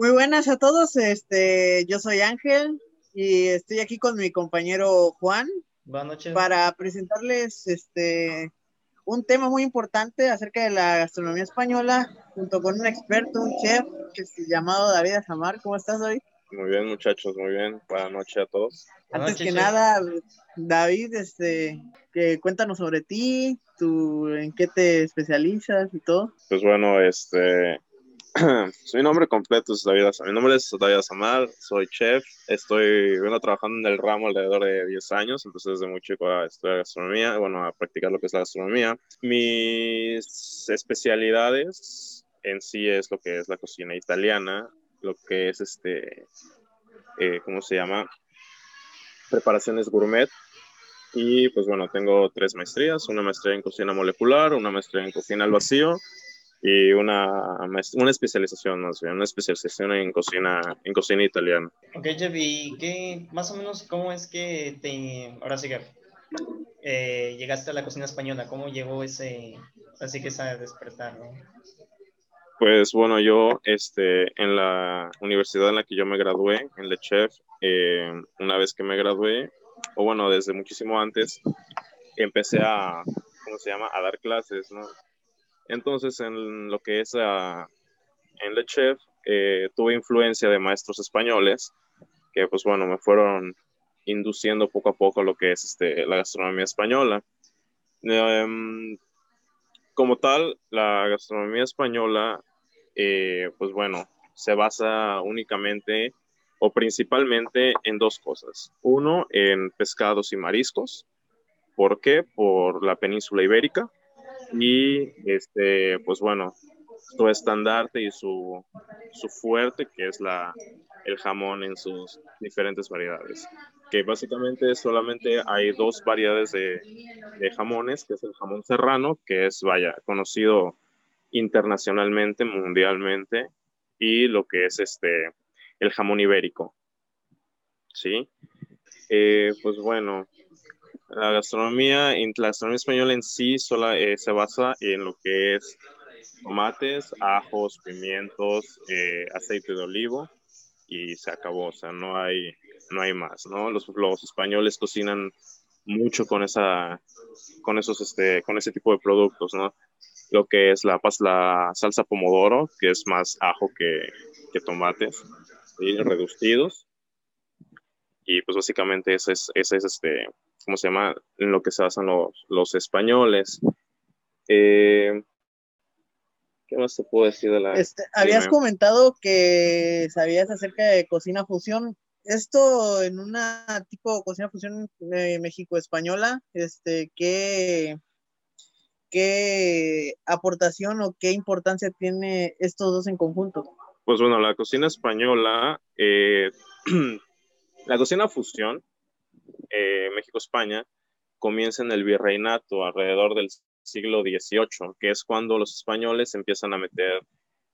Muy buenas a todos, este, yo soy Ángel y estoy aquí con mi compañero Juan Buenas noches. para presentarles este un tema muy importante acerca de la gastronomía española junto con un experto, un chef que se llamado David Azamar. ¿Cómo estás hoy? Muy bien, muchachos, muy bien. Buenas noches a todos. Antes que nada, David, este, que cuéntanos sobre ti, tú, en qué te especializas y todo. Pues bueno, este, mi nombre completo es David. Mi nombre es David Azamar, soy chef. Estoy, vengo trabajando en el ramo alrededor de 10 años, entonces desde muy chico a estudiar gastronomía, bueno, a practicar lo que es la gastronomía. Mis especialidades en sí es lo que es la cocina italiana, lo que es este, eh, ¿cómo se llama? Preparaciones gourmet. Y pues bueno, tengo tres maestrías, una maestría en cocina molecular, una maestría en cocina al vacío y una, una especialización, más bien, una especialización en cocina, en cocina italiana. Ok, Jeff, ¿y qué, más o menos, cómo es que te, ahora sí que eh, llegaste a la cocina española? ¿Cómo llegó ese, así que esa despertar, ¿no? Pues bueno, yo este, en la universidad en la que yo me gradué, en Le Chef, eh, una vez que me gradué, o bueno, desde muchísimo antes, empecé a, ¿cómo se llama?, a dar clases, ¿no? Entonces, en lo que es ah, en Le Chef, eh, tuve influencia de maestros españoles que, pues bueno, me fueron induciendo poco a poco lo que es este, la gastronomía española. Em, como tal, la gastronomía española, eh, pues bueno, se basa únicamente o principalmente en dos cosas. Uno, en pescados y mariscos. ¿Por qué? Por la península ibérica. Y, este, pues bueno, su estandarte y su, su fuerte, que es la, el jamón en sus diferentes variedades. Que básicamente solamente hay dos variedades de, de jamones, que es el jamón serrano, que es, vaya, conocido internacionalmente, mundialmente, y lo que es este, el jamón ibérico. ¿Sí? Eh, pues bueno, la gastronomía, en- la gastronomía española en sí sola, eh, se basa en lo que es tomates, ajos, pimientos, eh, aceite de olivo y se acabó, o sea, no hay, no hay más, ¿no? Los, los españoles cocinan mucho con esa, con esos, este, con ese tipo de productos, ¿no? Lo que es la, salsa pomodoro, que es más ajo que, que tomates, ¿sí? reducidos. Y pues básicamente ese es, ese es este, ¿cómo se llama? En lo que se basan los, los españoles. Eh, ¿Qué más te puedo decir de la... Este, habías comentado que sabías acerca de cocina fusión. Esto en una tipo cocina fusión eh, México-española, este, ¿qué, ¿qué aportación o qué importancia tiene estos dos en conjunto? Pues bueno, la cocina española, eh, la cocina fusión, eh, México-España, comienza en el virreinato alrededor del siglo XVIII, que es cuando los españoles empiezan a meter,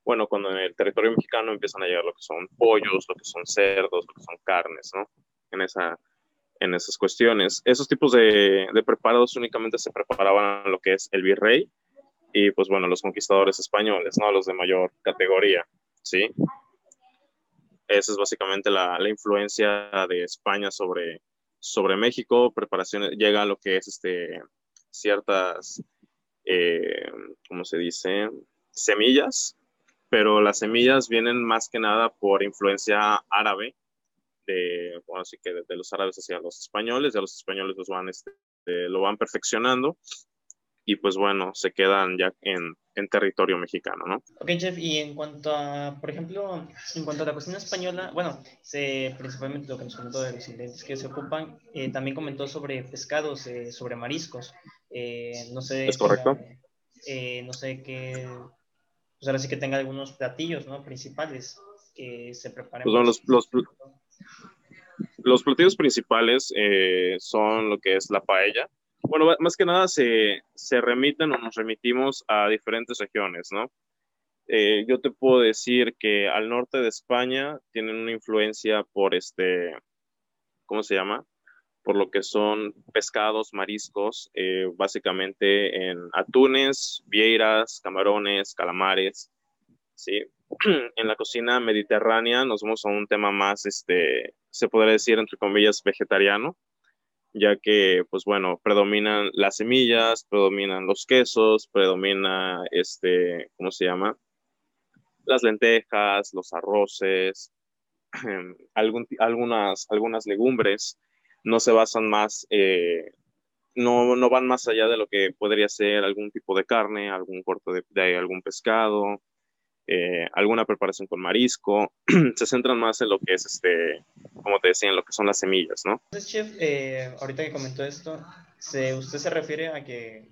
bueno, cuando en el territorio mexicano empiezan a llegar lo que son pollos, lo que son cerdos, lo que son carnes, ¿no? En, esa, en esas cuestiones. Esos tipos de, de preparados únicamente se preparaban lo que es el virrey y, pues bueno, los conquistadores españoles, ¿no? Los de mayor categoría. ¿sí? Esa es básicamente la, la influencia de España sobre, sobre México, preparaciones, llega lo que es este, ciertas, eh, ¿cómo se dice? Semillas, pero las semillas vienen más que nada por influencia árabe, de, bueno, así que de los árabes hacia los españoles, ya los españoles los van, este, lo van perfeccionando y pues bueno, se quedan ya en, en territorio mexicano, ¿no? Ok, Jeff, y en cuanto a, por ejemplo, en cuanto a la cocina española, bueno, se, principalmente lo que nos comentó de los ingredientes que se ocupan, eh, también comentó sobre pescados, eh, sobre mariscos. Eh, no sé. Es correcto. no sé qué. Pues ahora sí que tenga algunos platillos, ¿no? Principales que se preparen. Pues bueno, los, los, los platillos principales son lo que es la paella. Bueno, más que nada se, se remiten o nos remitimos a diferentes regiones, ¿no? Eh, yo te puedo decir que al norte de España tienen una influencia por este, ¿cómo se llama? Por lo que son pescados, mariscos, eh, básicamente en atunes, vieiras, camarones, calamares, ¿sí? en la cocina mediterránea nos vamos a un tema más, este, se podría decir, entre comillas, vegetariano, ya que, pues bueno, predominan las semillas, predominan los quesos, predomina, este, ¿cómo se llama? Las lentejas, los arroces, algunas, algunas legumbres, no se basan más, eh, no, no, van más allá de lo que podría ser algún tipo de carne, algún corte de algún pescado, eh, alguna preparación con marisco, se centran más en lo que es, este, como te decía, en lo que son las semillas, ¿no? Entonces, chef, eh, ahorita que comentó esto, ¿se, ¿usted se refiere a que,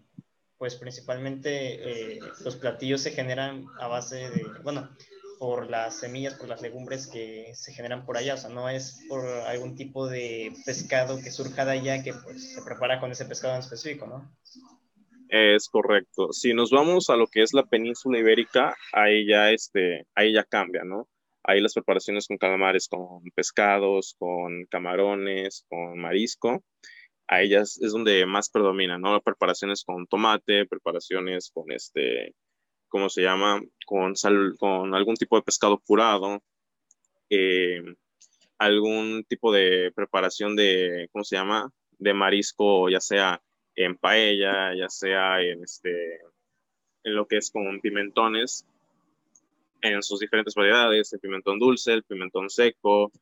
pues principalmente eh, los platillos se generan a base de, bueno, por las semillas, por las legumbres que se generan por allá, o sea, no es por algún tipo de pescado que surja de allá que pues se prepara con ese pescado en específico, ¿no? Es correcto. Si nos vamos a lo que es la península ibérica, ahí ya, este, ahí ya cambia, ¿no? Ahí las preparaciones con calamares, con pescados, con camarones, con marisco, ahí ya es, donde más predomina, ¿no? Preparaciones con tomate, preparaciones con este, ¿cómo se llama? Con sal, con algún tipo de pescado curado, eh, algún tipo de preparación de, ¿cómo se llama? De marisco, ya sea en paella, ya sea en, este, en lo que es con pimentones, en sus diferentes variedades, el pimentón dulce, el pimentón seco,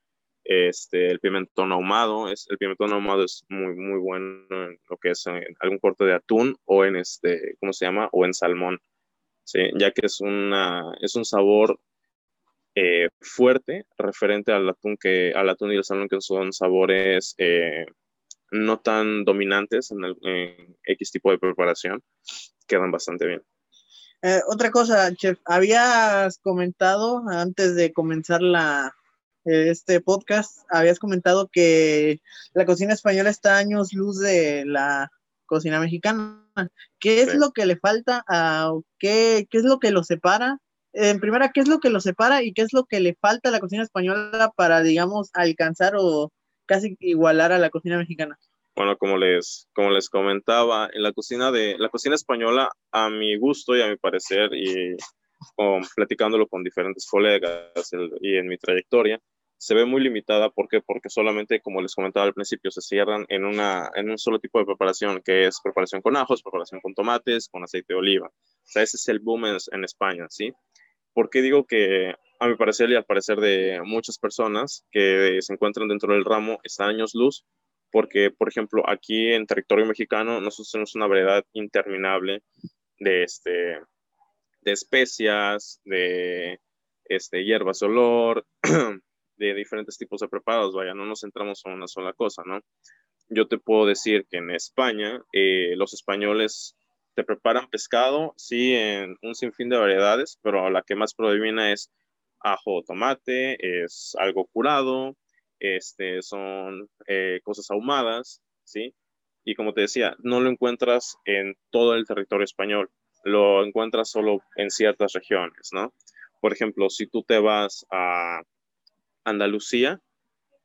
este, el pimentón ahumado. Es, el pimentón ahumado es muy, muy bueno en lo que es en algún corte de atún o en este, ¿cómo se llama? O en salmón, ¿sí? ya que es, una, es un sabor eh, fuerte referente al atún, que, al atún y el salmón, que son sabores eh, no tan dominantes en, el, X tipo de preparación, quedan bastante bien. Eh, otra cosa, chef, habías comentado antes de comenzar la, eh, este podcast, habías comentado que la cocina española está años luz de la cocina mexicana. ¿Qué es lo que le falta a qué, qué es lo que lo separa? En primera, ¿qué es lo que lo separa y qué es lo que le falta a la cocina española para, digamos, alcanzar o casi igualar a la cocina mexicana. Bueno, como les, como les comentaba, en la cocina de la cocina española, a mi gusto y a mi parecer, y platicándolo con diferentes colegas y en mi trayectoria, se ve muy limitada. ¿Por qué? Porque solamente, como les comentaba al principio, se cierran en, una, en un solo tipo de preparación, que es preparación con ajos, preparación con tomates, con aceite de oliva. O sea, ese es el boom en, en España, ¿sí? ¿Por qué digo que a mi parecer y al parecer de muchas personas que se encuentran dentro del ramo, está años luz, porque, por ejemplo, aquí en territorio mexicano nosotros tenemos una variedad interminable de, este, de especias, de este, hierbas olor, de diferentes tipos de preparados, vaya, no nos centramos en una sola cosa, ¿no? Yo te puedo decir que en España eh, los españoles te preparan pescado, sí, en un sinfín de variedades, pero la que más predomina es ajo, tomate, es algo curado, este, son eh, cosas ahumadas, ¿sí? Y como te decía, no lo encuentras en todo el territorio español, lo encuentras solo en ciertas regiones, ¿no? Por ejemplo, si tú te vas a Andalucía,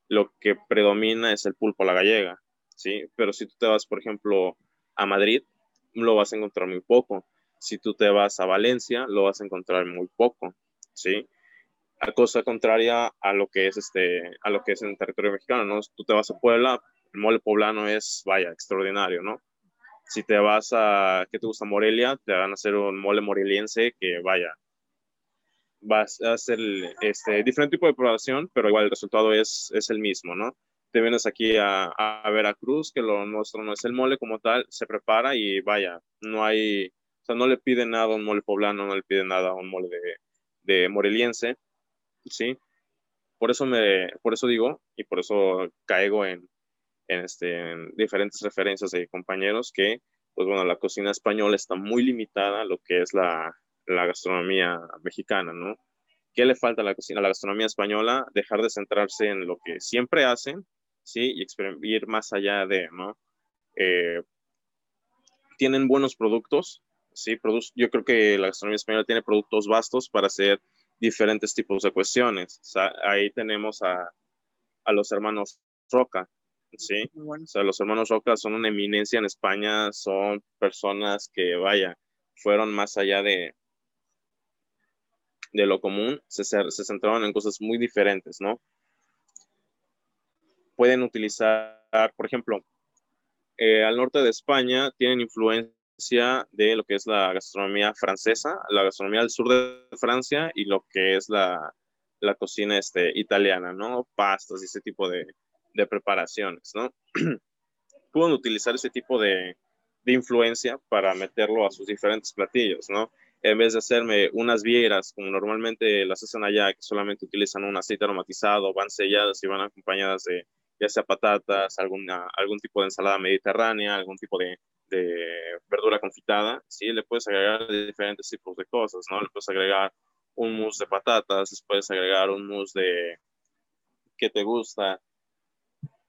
lo que predomina es el pulpo a la gallega, ¿sí? Pero si tú te vas, por ejemplo, a Madrid, lo vas a encontrar muy poco. Si tú te vas a Valencia, lo vas a encontrar muy poco, ¿sí? A cosa contraria a lo que es este a lo que es en el territorio mexicano, ¿no? Tú te vas a Puebla, el mole poblano es, vaya, extraordinario, ¿no? Si te vas a, ¿qué te gusta? Morelia, te van a hacer un mole moreliense que, vaya, vas a hacer este, diferente tipo de preparación, pero igual el resultado es, es el mismo, ¿no? Te vienes aquí a, a Veracruz, que lo nuestro no es el mole como tal, se prepara y vaya, no hay, o sea, no le pide nada a un mole poblano, no le pide nada a un mole de, de moreliense, ¿sí? Por eso, me, por eso digo y por eso caigo en, en, este, diferentes referencias de compañeros que, pues bueno, la cocina española está muy limitada a lo que es la, la gastronomía mexicana, ¿no? ¿Qué le falta a la cocina, a la gastronomía española? Dejar de centrarse en lo que siempre hacen, ¿sí? Y ir más allá de, ¿no? Eh, tienen buenos productos, ¿sí? yo creo que la gastronomía española tiene productos vastos para hacer diferentes tipos de cuestiones. ahí tenemos a, a, los hermanos Roca, ¿sí? O sea, los hermanos Roca son una eminencia en España, son personas que, vaya, fueron más allá de, de lo común, se, se centraron en cosas muy diferentes, ¿no? Pueden utilizar, por ejemplo, eh, al norte de España tienen influencia de lo que es la gastronomía francesa, la gastronomía del sur de Francia y lo que es la, la cocina este, italiana, ¿no? Pastas y ese tipo de, de preparaciones, ¿no? Pueden utilizar ese tipo de, de, influencia para meterlo a sus diferentes platillos, ¿no? En vez de hacerme unas vieiras, como normalmente las hacen allá, que solamente utilizan un aceite aromatizado, van selladas y van acompañadas de ya sea patatas, alguna, algún tipo de ensalada mediterránea, algún tipo de, de confitada, ¿sí? Le puedes agregar diferentes tipos de cosas, ¿no? Le puedes agregar un mousse de patatas, les puedes agregar un mousse de que te gusta,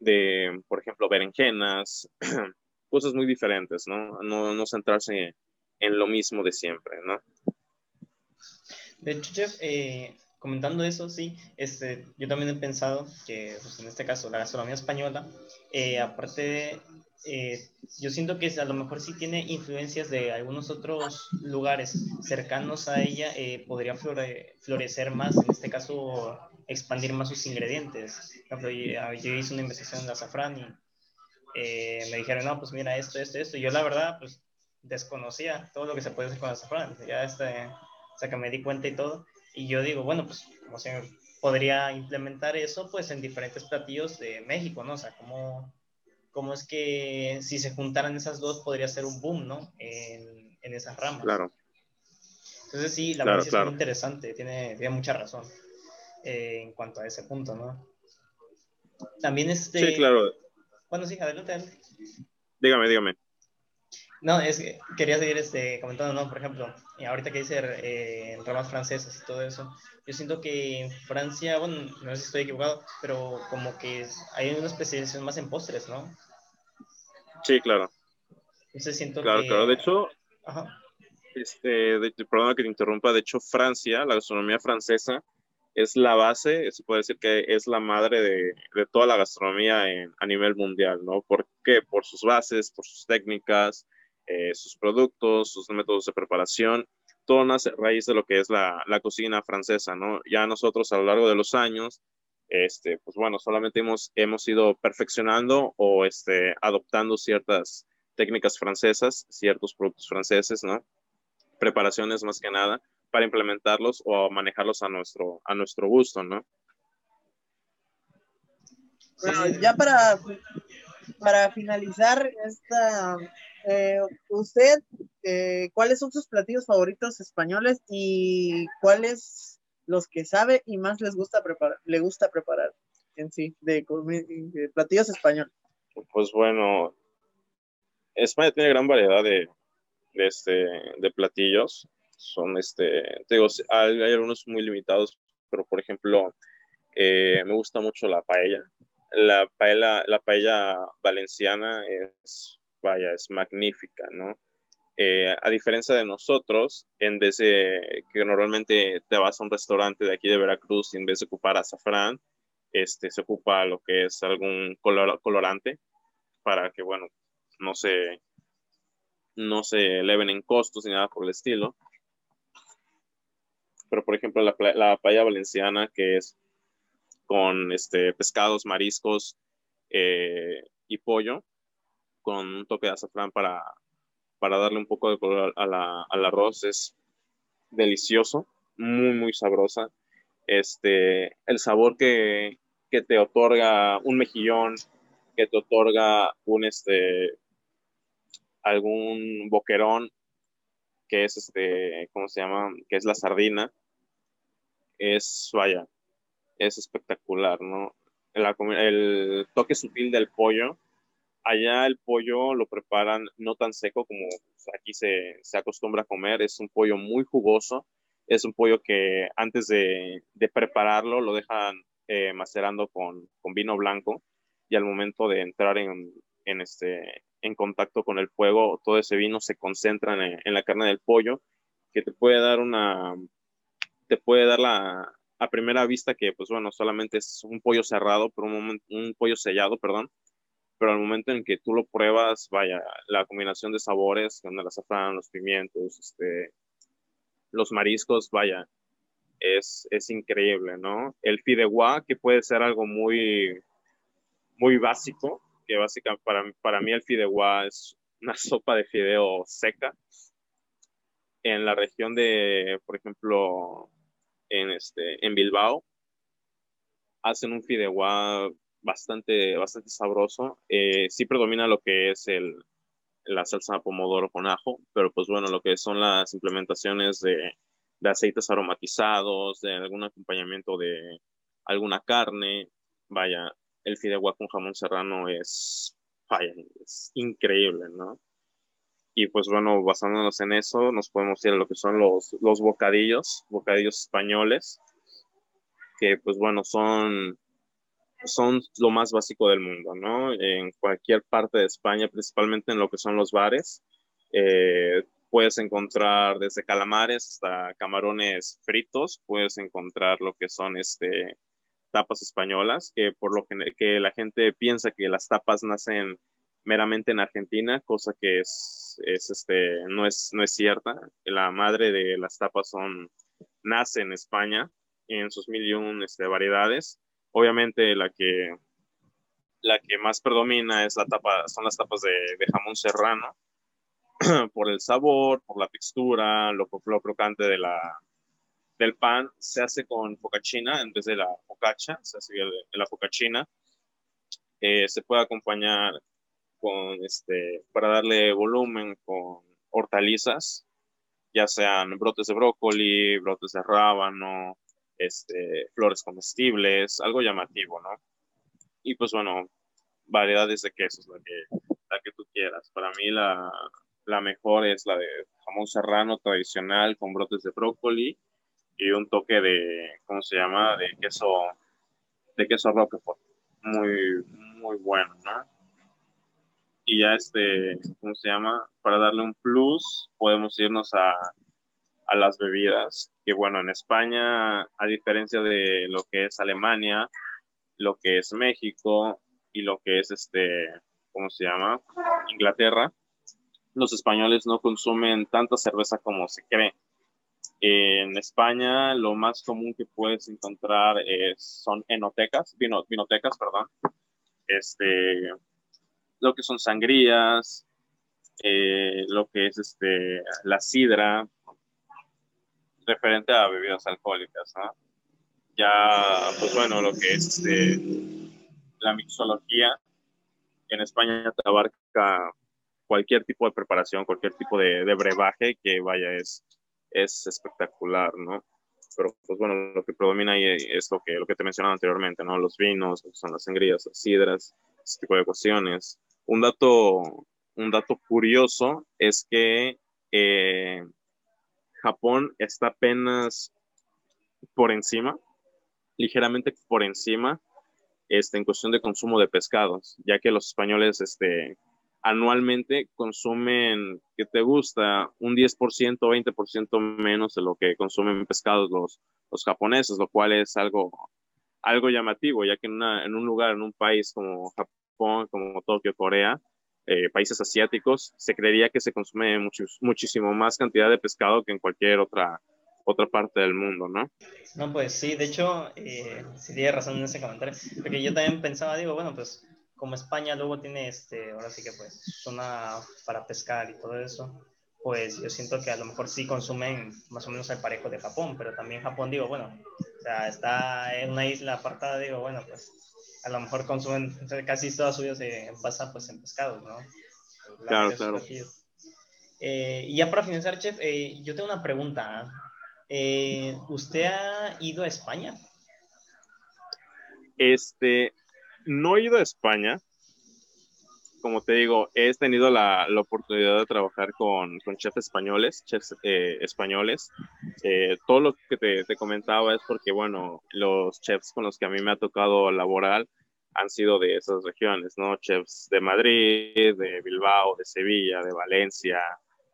de, por ejemplo, berenjenas, cosas muy diferentes, ¿no? ¿no? No centrarse en lo mismo de siempre, ¿no? De hecho, Jeff, eh, comentando eso, sí, este, yo también he pensado que, pues, en este caso, la gastronomía española, eh, aparte, eh, yo siento que a lo mejor sí tiene influencias de algunos otros lugares cercanos a ella, eh, podría florecer más, en este caso, expandir más sus ingredientes. Yo, yo hice una investigación en azafrán y me dijeron, no, pues mira esto, esto, esto. Yo la verdad, pues desconocía todo lo que se puede hacer con azafrán. Ya este, o sea, que me di cuenta y todo. Y yo digo, bueno, pues como podría implementar eso pues en diferentes platillos de México, ¿no? O sea, cómo, cómo es que si se juntaran esas dos podría ser un boom, ¿no? En, en esas ramas. Claro. Entonces sí, la verdad es muy interesante, tiene, tiene mucha razón eh, en cuanto a ese punto, ¿no? También este... Sí, claro. Bueno, sí, adelante, adelante. Dígame, dígame. No, es que quería seguir este, comentando, ¿no? Por ejemplo, ahorita que dice eh, ramas francesas y todo eso, yo siento que en Francia, bueno, no sé si estoy equivocado, pero como que hay una especialización más en postres, ¿no? Sí, claro. Entonces siento claro, que... Claro, de hecho, Ajá. este, de, perdona que te interrumpa, de hecho Francia, la gastronomía francesa, es la base, se puede decir que es la madre de, de toda la gastronomía en, a nivel mundial, ¿no? ¿Por qué? Por sus bases, por sus técnicas, eh, sus productos, sus métodos de preparación, todo nace a raíz de lo que es la, la, cocina francesa, ¿no? Ya nosotros a lo largo de los años, este, pues bueno, solamente hemos, hemos ido perfeccionando o este, adoptando ciertas técnicas francesas, ciertos productos franceses, ¿no? Preparaciones más que nada para implementarlos o manejarlos a nuestro, a nuestro gusto, ¿no? Bueno, ya para, para finalizar esta eh, usted, eh, ¿cuáles son sus platillos favoritos españoles y cuáles los que sabe y más les gusta preparar, le gusta preparar en sí, de, platillos españoles? Pues bueno, España tiene gran variedad de, de, este, de platillos. Son, este, digo, hay, algunos muy limitados, pero por ejemplo, eh, me gusta mucho la paella. La paella, la paella valenciana es vaya, es magnífica, ¿no? Eh, a diferencia de nosotros, en vez de que normalmente te vas a un restaurante de aquí de Veracruz en vez de ocupar azafrán, este, se ocupa lo que es algún color, colorante para que, bueno, no se, no se eleven en costos ni nada por el estilo. Pero, por ejemplo, la, la paella valenciana, que es con este, pescados, mariscos eh, y pollo, con un toque de azafrán para, para darle un poco de color a la, al arroz. Es delicioso, muy, muy sabrosa. Este, el sabor que, que te otorga un mejillón, que te otorga un, este, algún boquerón, que es este, ¿cómo se llama? Que es la sardina, es, vaya, es espectacular, ¿no? El, el toque sutil del pollo allá el pollo lo preparan no tan seco como aquí se, se, acostumbra a comer, es un pollo muy jugoso, es un pollo que antes de, de prepararlo lo dejan eh, macerando con, con, vino blanco y al momento de entrar en, en, este, en contacto con el fuego, todo ese vino se concentra en, en, la carne del pollo, que te puede dar una, te puede dar la, a primera vista que, pues bueno, solamente es un pollo cerrado, pero un, un pollo sellado, perdón, pero al momento en que tú lo pruebas, vaya, la combinación de sabores, con el azafrán, los pimientos, este, los mariscos, vaya, es, es increíble, ¿no? El fideuá, que puede ser algo muy, muy básico, que básicamente para, para mí el fideuá es una sopa de fideo seca. En la región de, por ejemplo, en, este, en Bilbao, hacen un fideuá bastante, bastante sabroso. Eh, sí predomina lo que es el, la salsa pomodoro con ajo, pero pues bueno, lo que son las implementaciones de, de aceites aromatizados, de algún acompañamiento de alguna carne, vaya, el fideuá con jamón serrano es, vaya, es increíble, ¿no? Y pues bueno, basándonos en eso, nos podemos ir a lo que son los, los bocadillos, bocadillos españoles, que pues bueno, son, son lo más básico del mundo, ¿no? En cualquier parte de España, principalmente en lo que son los bares, eh, puedes encontrar desde calamares hasta camarones fritos, puedes encontrar lo que son este, tapas españolas, que por lo que, que la gente piensa que las tapas nacen meramente en Argentina, cosa que es, es este, no, es, no es cierta. La madre de las tapas son, nace en España en sus mil y un este, variedades. Obviamente la que, la que más predomina es la tapa, son las tapas de, de jamón serrano, por el sabor, por la textura, lo, lo crocante de la, del pan. Se hace con focaccia en vez de la focacha, se hace de, la focaccia. Eh, se puede acompañar con este, para darle volumen con hortalizas, ya sean brotes de brócoli, brotes de rábano, este, flores comestibles, algo llamativo, ¿no? Y pues bueno, variedades de quesos, la que, la que tú quieras. Para mí la, la mejor es la de jamón serrano tradicional con brotes de brócoli y un toque de, ¿cómo se llama? De queso, de queso roquefort. Muy, muy bueno, ¿no? y ya este, ¿cómo se llama? Para darle un plus, podemos irnos a, a las bebidas, que bueno, en España, a diferencia de lo que es Alemania, lo que es México y lo que es este, ¿cómo se llama? Inglaterra, los españoles no consumen tanta cerveza como se cree. En España, lo más común que puedes encontrar es, son enotecas, vino, vinotecas, perdón. Este, lo que son sangrías, eh, lo que es este, la sidra, referente a bebidas alcohólicas, ¿no? Ya, pues bueno, lo que es este, la mixología, en España te abarca cualquier tipo de preparación, cualquier tipo de, brebaje que vaya es, es espectacular, ¿no? Pero pues bueno, lo que predomina ahí es lo que, lo que te mencionaba anteriormente, ¿no? Los vinos, son las sangrías, las sidras, ese tipo de cuestiones. Un dato, un dato curioso es que eh, Japón está apenas por encima, ligeramente por encima, este, en cuestión de consumo de pescados, ya que los españoles este, anualmente consumen, que te gusta, un 10% o 20% menos de lo que consumen pescados los, los japoneses, lo cual es algo, algo llamativo, ya que en un lugar, en un país como Japón, como Tokio, Corea, eh, países asiáticos, se creería que se consume muchísimo más cantidad de pescado que en cualquier otra, otra parte del mundo, ¿no? No, pues sí, de hecho, eh, sí tiene razón en ese comentario, porque yo también pensaba, digo, bueno, pues como España luego tiene, este, ahora sí que pues, zona para pescar y todo eso, pues yo siento que a lo mejor sí consumen más o menos el parejo de Japón, pero también Japón, digo, bueno, o sea, está en una isla apartada, digo, bueno, pues a lo mejor consumen casi toda su vida se basa pues en pescados, ¿no? Claro, claro. Eh, y ya para finalizar, chef, eh, yo tengo una pregunta. Eh, ¿Usted ha ido a España? Este, no he ido a España. Como te digo, he tenido la, la oportunidad de trabajar con, con chefs españoles, chefs españoles. todo lo que te, te, comentaba es porque, bueno, los chefs con los que a mí me ha tocado laborar han sido de esas regiones, ¿no? Chefs de Madrid, de Bilbao, de Sevilla, de Valencia,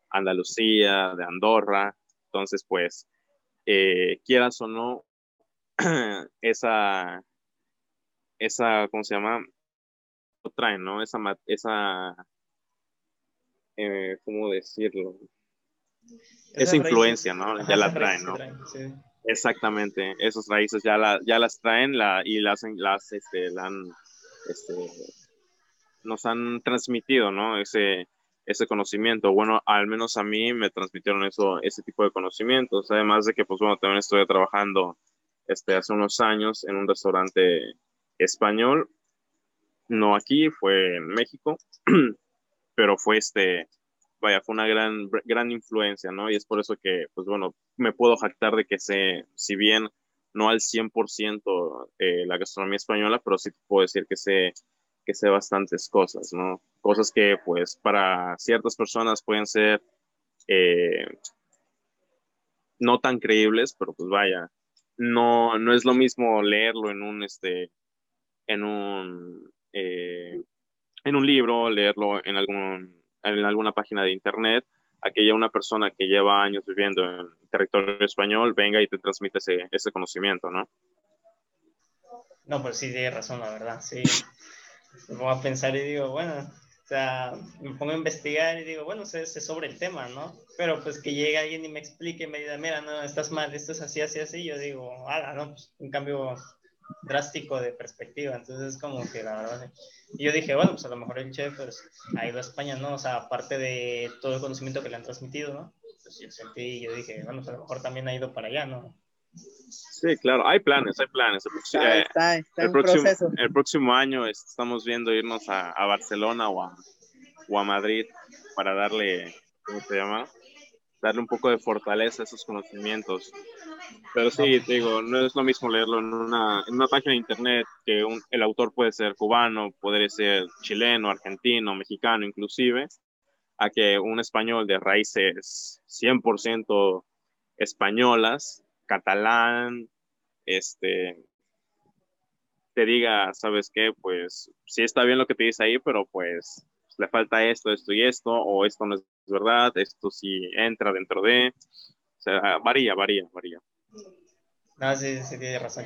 Andalucía, de Andorra. Entonces, pues, eh, quieras o no, esa, esa, ¿cómo se llama? Traen, ¿no? Esa, esa eh, ¿cómo decirlo? Esa, influencia, ¿no? ya la traen, ¿no? Exactamente, esas raíces ya, la, ya las traen la, y las, las este, este, nos han transmitido, ¿no? Ese, ese conocimiento. Bueno, al menos a mí me transmitieron eso, ese tipo de conocimientos. Además de que, pues bueno, también estoy trabajando este, hace unos años en un restaurante español. No aquí, fue en México, pero fue este, vaya, fue una gran, gran influencia, ¿no? Y es por eso que, pues bueno, me puedo jactar de que sé, si bien no al 100% eh, la gastronomía española, pero sí puedo decir que sé, que sé bastantes cosas, ¿no? Cosas que, pues, para ciertas personas pueden ser eh, no tan creíbles, pero pues vaya, no, no es lo mismo leerlo en un, este, en un, eh, en un libro, leerlo en algún en alguna página de internet a que ya una persona que lleva años viviendo en territorio español venga y te transmite ese, ese conocimiento, ¿no? No, pues sí, tiene razón, la verdad, sí. Me pongo a pensar y digo, bueno, o sea, me pongo a investigar y digo, bueno, sé, sé, sobre el tema, ¿no? Pero pues que llegue alguien y me explique, me diga, mira, no, estás mal, esto es así, así, así, yo digo, ah, no, pues un cambio drástico de perspectiva, entonces es como que la verdad, y yo dije, bueno, pues a lo mejor el chef pues, ha ido a España, ¿no? O sea, aparte de todo el conocimiento que le han transmitido, ¿no? Pues yo sentí, yo dije, bueno, pues a lo mejor también ha ido para allá, ¿no? Sí, claro, hay planes, hay planes. el, próximo, el próximo año estamos viendo irnos a, a Barcelona o a, o a Madrid para darle, ¿cómo se llama? darle un poco de fortaleza a esos conocimientos. Pero sí, digo, no es lo mismo leerlo en una, en una página de internet que el autor puede ser cubano, puede ser chileno, argentino, mexicano inclusive, a que un español de raíces 100% españolas, catalán, este, te diga, ¿sabes qué? Pues sí está bien lo que te dice ahí, pero pues le falta esto, esto y esto, o esto no es verdad, esto sí entra dentro de, o sea, varía, varía, varía. No, sí, sí, tiene razón,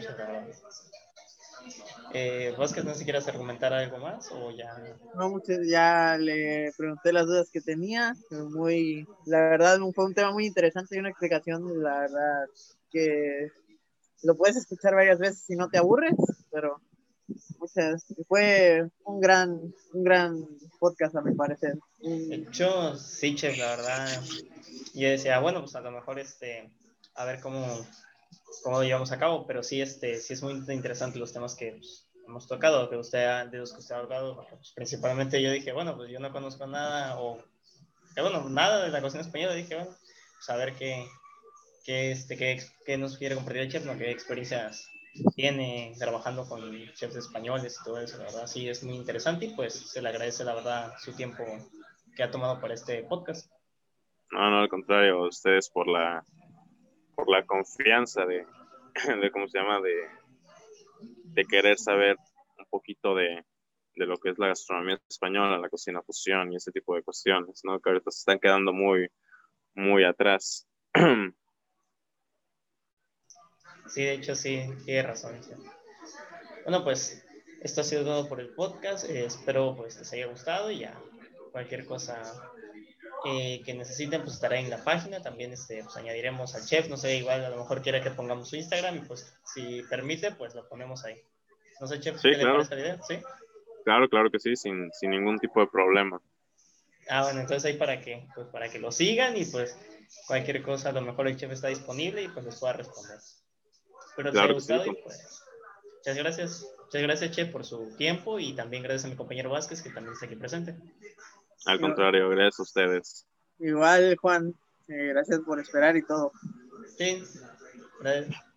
eh, ¿Vos que no si quieres argumentar algo más o ya? No, muchas, ya le pregunté las dudas que tenía, muy, la verdad fue un tema muy interesante y una explicación, la verdad, que lo puedes escuchar varias veces si no te aburres, pero muchas, fue un gran, un gran podcast a mi parecer. Hecho, sí, chef, la verdad. Yo decía, bueno, pues a lo mejor este, a ver cómo, cómo lo llevamos a cabo, pero sí, este, sí es muy interesante los temas que pues, hemos tocado, que usted, de los que usted ha hablado. Pues, principalmente yo dije, bueno, pues yo no conozco nada, o, bueno, nada de la cocina española, dije, bueno, pues a ver qué, qué, este, qué, qué nos quiere compartir el chef, ¿no? qué experiencias tiene trabajando con chefs españoles y todo eso, la verdad sí es muy interesante y pues se le agradece la verdad su tiempo que ha tomado para este podcast. No, no, al contrario, ustedes por la por la confianza de, cómo se llama, de, querer saber un poquito de, de lo que es la gastronomía española, la cocina fusión y ese tipo de cuestiones, ¿no? Que ahorita se están quedando muy, muy atrás. Sí, de hecho sí, tiene razón. Bueno, pues esto ha sido todo por el podcast. Eh, espero pues les haya gustado y ya cualquier cosa eh, que necesiten pues estará en la página. También este, pues, añadiremos al chef. No sé, igual a lo mejor quiera que pongamos su Instagram y pues si permite pues lo ponemos ahí. No sé, chef, sí, ¿qué claro. le parece la idea? ¿Sí? Claro, claro que sí, sin, sin ningún tipo de problema. Ah, bueno, entonces ahí para que, pues para que lo sigan y pues cualquier cosa, a lo mejor el chef está disponible y pues les pueda responder. Espero te haya gustado y pues muchas gracias. Muchas gracias, Che, por su tiempo y también gracias a mi compañero Vázquez que también está aquí presente. Al contrario, gracias a ustedes. Igual, Juan, eh, gracias por esperar y todo. Sí, gracias.